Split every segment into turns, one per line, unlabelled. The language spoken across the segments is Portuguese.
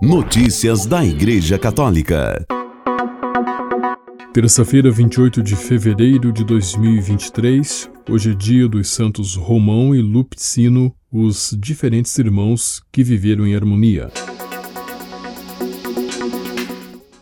Notícias da Igreja Católica.
Terça-feira, 28 de fevereiro de 2023. Hoje é dia dos santos Romão e Lupicino, os diferentes irmãos que viveram em harmonia.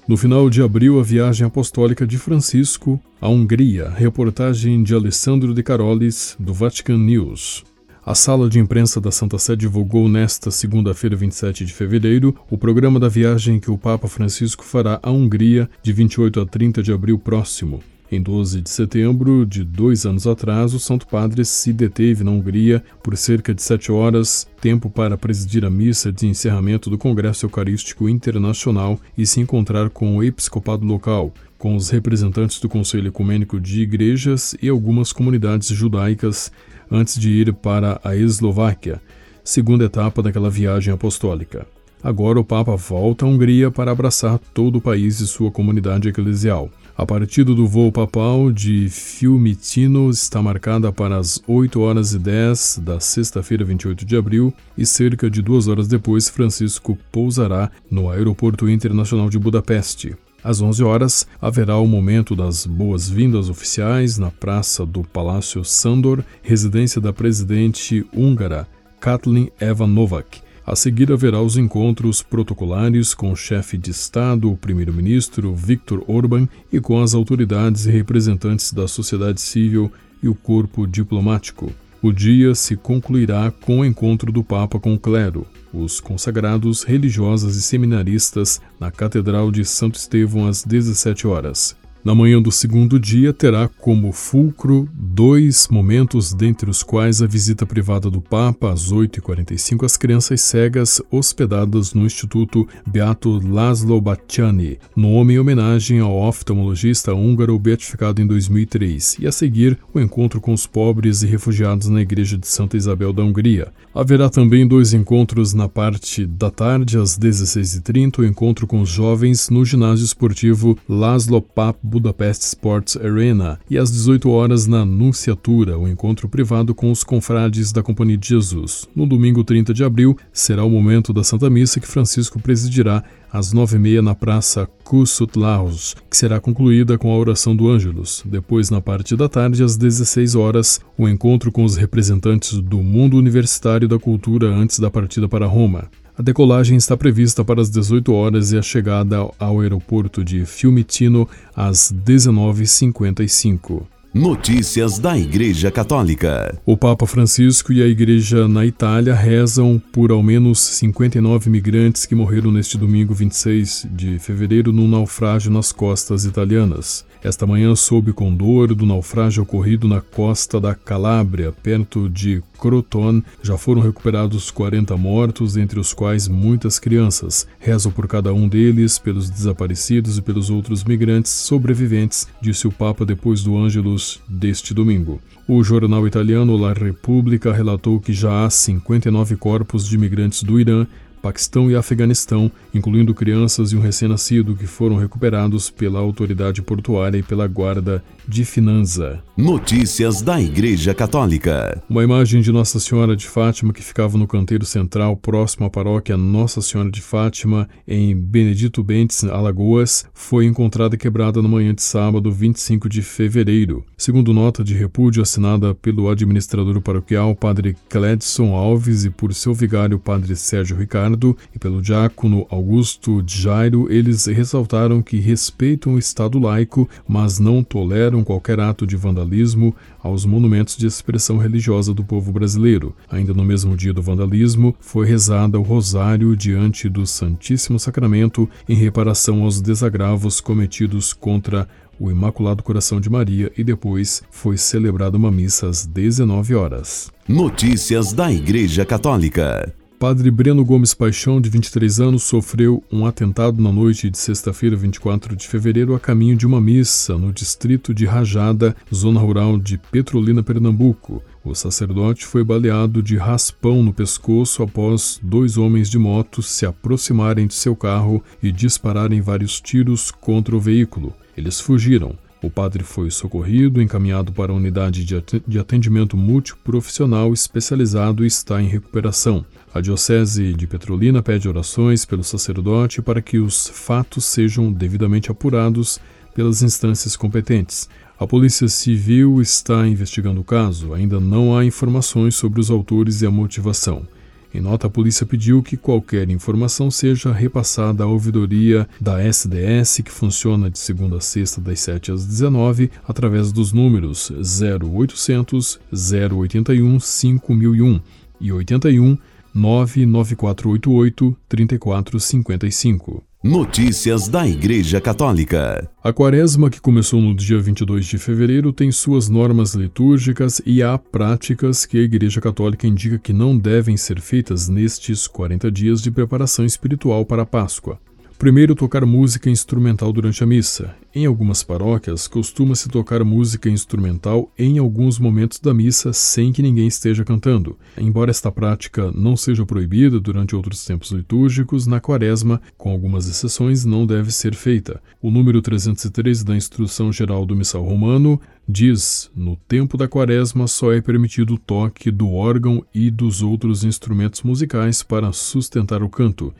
No final de abril, a viagem apostólica de Francisco à Hungria. Reportagem de Alessandro de Carolis, do Vatican News. A sala de imprensa da Santa Sé divulgou nesta segunda-feira, 27 de fevereiro, o programa da viagem que o Papa Francisco fará à Hungria de 28 a 30 de abril próximo. Em 12 de setembro de dois anos atrás, o Santo Padre se deteve na Hungria por cerca de sete horas, tempo para presidir a missa de encerramento do Congresso Eucarístico Internacional e se encontrar com o episcopado local, com os representantes do Conselho Ecumênico de Igrejas e algumas comunidades judaicas antes de ir para a Eslováquia, segunda etapa daquela viagem apostólica. Agora o Papa volta à Hungria para abraçar todo o país e sua comunidade eclesial. A partida do voo papal de Fiumicino está marcada para as 8 horas e 10 da sexta-feira, 28 de abril, e cerca de duas horas depois, Francisco pousará no Aeroporto Internacional de Budapeste. Às 11 horas, haverá o momento das boas-vindas oficiais na praça do Palácio Sandor, residência da presidente húngara Katlin Eva Novak. A seguir haverá os encontros protocolares com o chefe de Estado, o primeiro-ministro Viktor Orban, e com as autoridades e representantes da sociedade civil e o corpo diplomático. O dia se concluirá com o encontro do Papa com o clero, os consagrados, religiosas e seminaristas na Catedral de Santo Estevão às 17 horas. Na manhã do segundo dia, terá como fulcro dois momentos, dentre os quais a visita privada do Papa às 8h45 às crianças cegas hospedadas no Instituto Beato Laszlo Bacciani, nome em homenagem ao oftalmologista húngaro beatificado em 2003, e a seguir o encontro com os pobres e refugiados na Igreja de Santa Isabel da Hungria. Haverá também dois encontros na parte da tarde, às 16h30, o encontro com os jovens no ginásio esportivo Laszlo Pap Budapest Sports Arena e às 18 horas na Nunciatura, o encontro privado com os confrades da Companhia de Jesus. No domingo 30 de abril será o momento da Santa Missa que Francisco presidirá às nove e meia na Praça Kusutlaus, que será concluída com a oração do Ângelus. Depois, na parte da tarde, às 16 horas, o encontro com os representantes do mundo universitário da cultura antes da partida para Roma. A decolagem está prevista para as 18 horas e a chegada ao aeroporto de Fiumicino às 19h55.
Notícias da Igreja Católica.
O Papa Francisco e a Igreja na Itália rezam por ao menos 59 migrantes que morreram neste domingo 26 de fevereiro num naufrágio nas costas italianas. Esta manhã soube com dor do naufrágio ocorrido na costa da Calábria, perto de Croton. Já foram recuperados 40 mortos, entre os quais muitas crianças. Rezo por cada um deles, pelos desaparecidos e pelos outros migrantes sobreviventes, disse o Papa depois do Ângelus deste domingo. O jornal italiano La Repubblica relatou que já há 59 corpos de migrantes do Irã Paquistão e Afeganistão, incluindo crianças e um recém-nascido que foram recuperados pela autoridade portuária e pela guarda de Finanza.
Notícias da Igreja Católica.
Uma imagem de Nossa Senhora de Fátima que ficava no canteiro central próximo à paróquia Nossa Senhora de Fátima, em Benedito Bentes, Alagoas, foi encontrada quebrada na manhã de sábado, 25 de fevereiro. Segundo nota de repúdio assinada pelo administrador paroquial, Padre Cledson Alves, e por seu vigário, Padre Sérgio Ricardo, e pelo diácono Augusto Jairo, eles ressaltaram que respeitam o Estado laico, mas não toleram qualquer ato de vandalismo aos monumentos de expressão religiosa do povo brasileiro. Ainda no mesmo dia do vandalismo, foi rezada o rosário diante do Santíssimo Sacramento em reparação aos desagravos cometidos contra o Imaculado Coração de Maria e depois foi celebrada uma missa às 19 horas.
Notícias da Igreja Católica.
Padre Breno Gomes Paixão, de 23 anos, sofreu um atentado na noite de sexta-feira, 24 de fevereiro, a caminho de uma missa no distrito de Rajada, zona rural de Petrolina, Pernambuco. O sacerdote foi baleado de raspão no pescoço após dois homens de moto se aproximarem de seu carro e dispararem vários tiros contra o veículo. Eles fugiram. O padre foi socorrido, encaminhado para a unidade de atendimento multiprofissional especializado e está em recuperação. A Diocese de Petrolina pede orações pelo sacerdote para que os fatos sejam devidamente apurados pelas instâncias competentes. A Polícia Civil está investigando o caso, ainda não há informações sobre os autores e a motivação. Em nota, a polícia pediu que qualquer informação seja repassada à ouvidoria da SDS, que funciona de segunda a sexta, das 7 às 19, através dos números 0800 081 5001 e 81 99488 3455.
Notícias da Igreja Católica.
A quaresma, que começou no dia 22 de fevereiro, tem suas normas litúrgicas e há práticas que a Igreja Católica indica que não devem ser feitas nestes 40 dias de preparação espiritual para a Páscoa. Primeiro, tocar música instrumental durante a missa. Em algumas paróquias, costuma-se tocar música instrumental em alguns momentos da missa sem que ninguém esteja cantando. Embora esta prática não seja proibida durante outros tempos litúrgicos, na quaresma, com algumas exceções, não deve ser feita. O número 303 da Instrução Geral do Missal Romano diz: no tempo da quaresma só é permitido o toque do órgão e dos outros instrumentos musicais para sustentar o canto.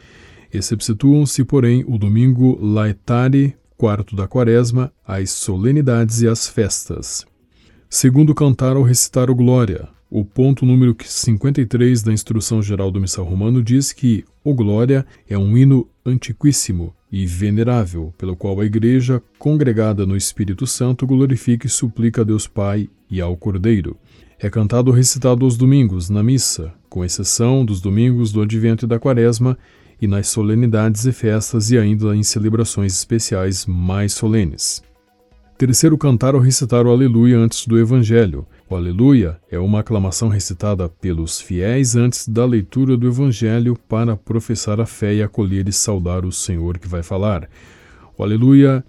Exceptuam-se, porém, o domingo laetare, quarto da quaresma, as solenidades e as festas. Segundo cantar ou recitar o Glória, o ponto número 53 da Instrução Geral do Missal Romano diz que o Glória é um hino antiquíssimo e venerável, pelo qual a Igreja, congregada no Espírito Santo, glorifica e suplica a Deus Pai e ao Cordeiro. É cantado ou recitado aos domingos, na missa, com exceção dos domingos do Advento e da Quaresma, e nas solenidades e festas e ainda em celebrações especiais mais solenes. Terceiro, cantar ou recitar o Aleluia antes do Evangelho. O Aleluia é uma aclamação recitada pelos fiéis antes da leitura do Evangelho para professar a fé e acolher e saudar o Senhor que vai falar. O Aleluia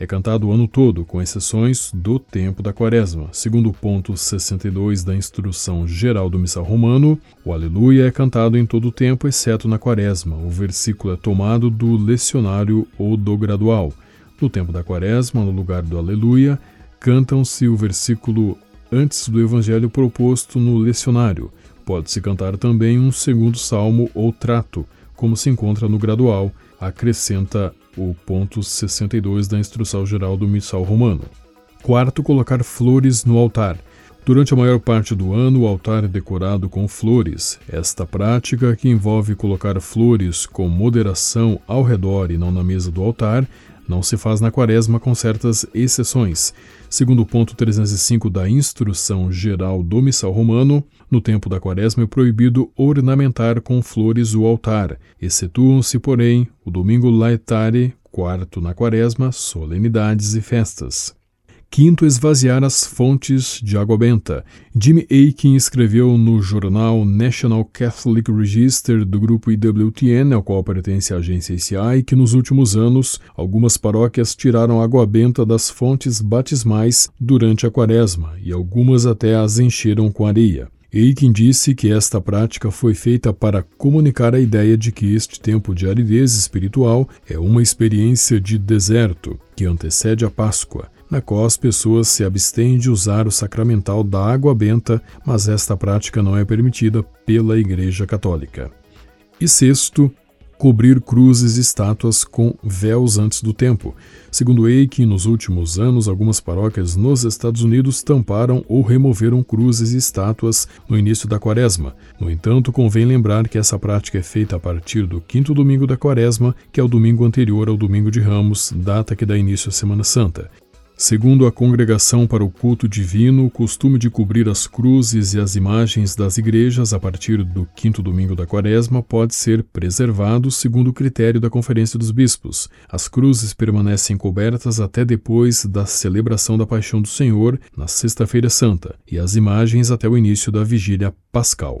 é cantado o ano todo, com exceções do tempo da quaresma. Segundo o ponto 62 da instrução geral do missal romano, o Aleluia é cantado em todo o tempo, exceto na quaresma. O versículo é tomado do lecionário ou do gradual. No tempo da quaresma, no lugar do Aleluia, cantam-se o versículo antes do evangelho proposto no lecionário. Pode-se cantar também um segundo salmo ou trato, como se encontra no gradual, acrescenta o ponto 62 da Instrução Geral do Missal Romano. Quarto, colocar flores no altar. Durante a maior parte do ano, o altar é decorado com flores. Esta prática, que envolve colocar flores com moderação ao redor e não na mesa do altar, não se faz na quaresma com certas exceções. Segundo o ponto 305 da Instrução Geral do Missal Romano, no tempo da quaresma é proibido ornamentar com flores o altar. Excetuam-se, porém, o domingo laetare, quarto na quaresma, solenidades e festas. Quinto, esvaziar as fontes de água benta. Jimmy Aiken escreveu no jornal National Catholic Register do grupo IWTN, ao qual pertence a agência ICI, que nos últimos anos algumas paróquias tiraram água benta das fontes batismais durante a quaresma e algumas até as encheram com areia. Aiken disse que esta prática foi feita para comunicar a ideia de que este tempo de aridez espiritual é uma experiência de deserto que antecede a Páscoa na qual as pessoas se abstêm de usar o sacramental da água benta, mas esta prática não é permitida pela Igreja Católica. E sexto, cobrir cruzes e estátuas com véus antes do tempo. Segundo Aiken, nos últimos anos, algumas paróquias nos Estados Unidos tamparam ou removeram cruzes e estátuas no início da quaresma. No entanto, convém lembrar que essa prática é feita a partir do quinto domingo da quaresma, que é o domingo anterior ao domingo de Ramos, data que dá início à Semana Santa. Segundo a Congregação para o Culto Divino, o costume de cobrir as cruzes e as imagens das igrejas a partir do quinto domingo da quaresma pode ser preservado segundo o critério da Conferência dos Bispos. As cruzes permanecem cobertas até depois da celebração da Paixão do Senhor, na Sexta-feira Santa, e as imagens até o início da Vigília Pascal.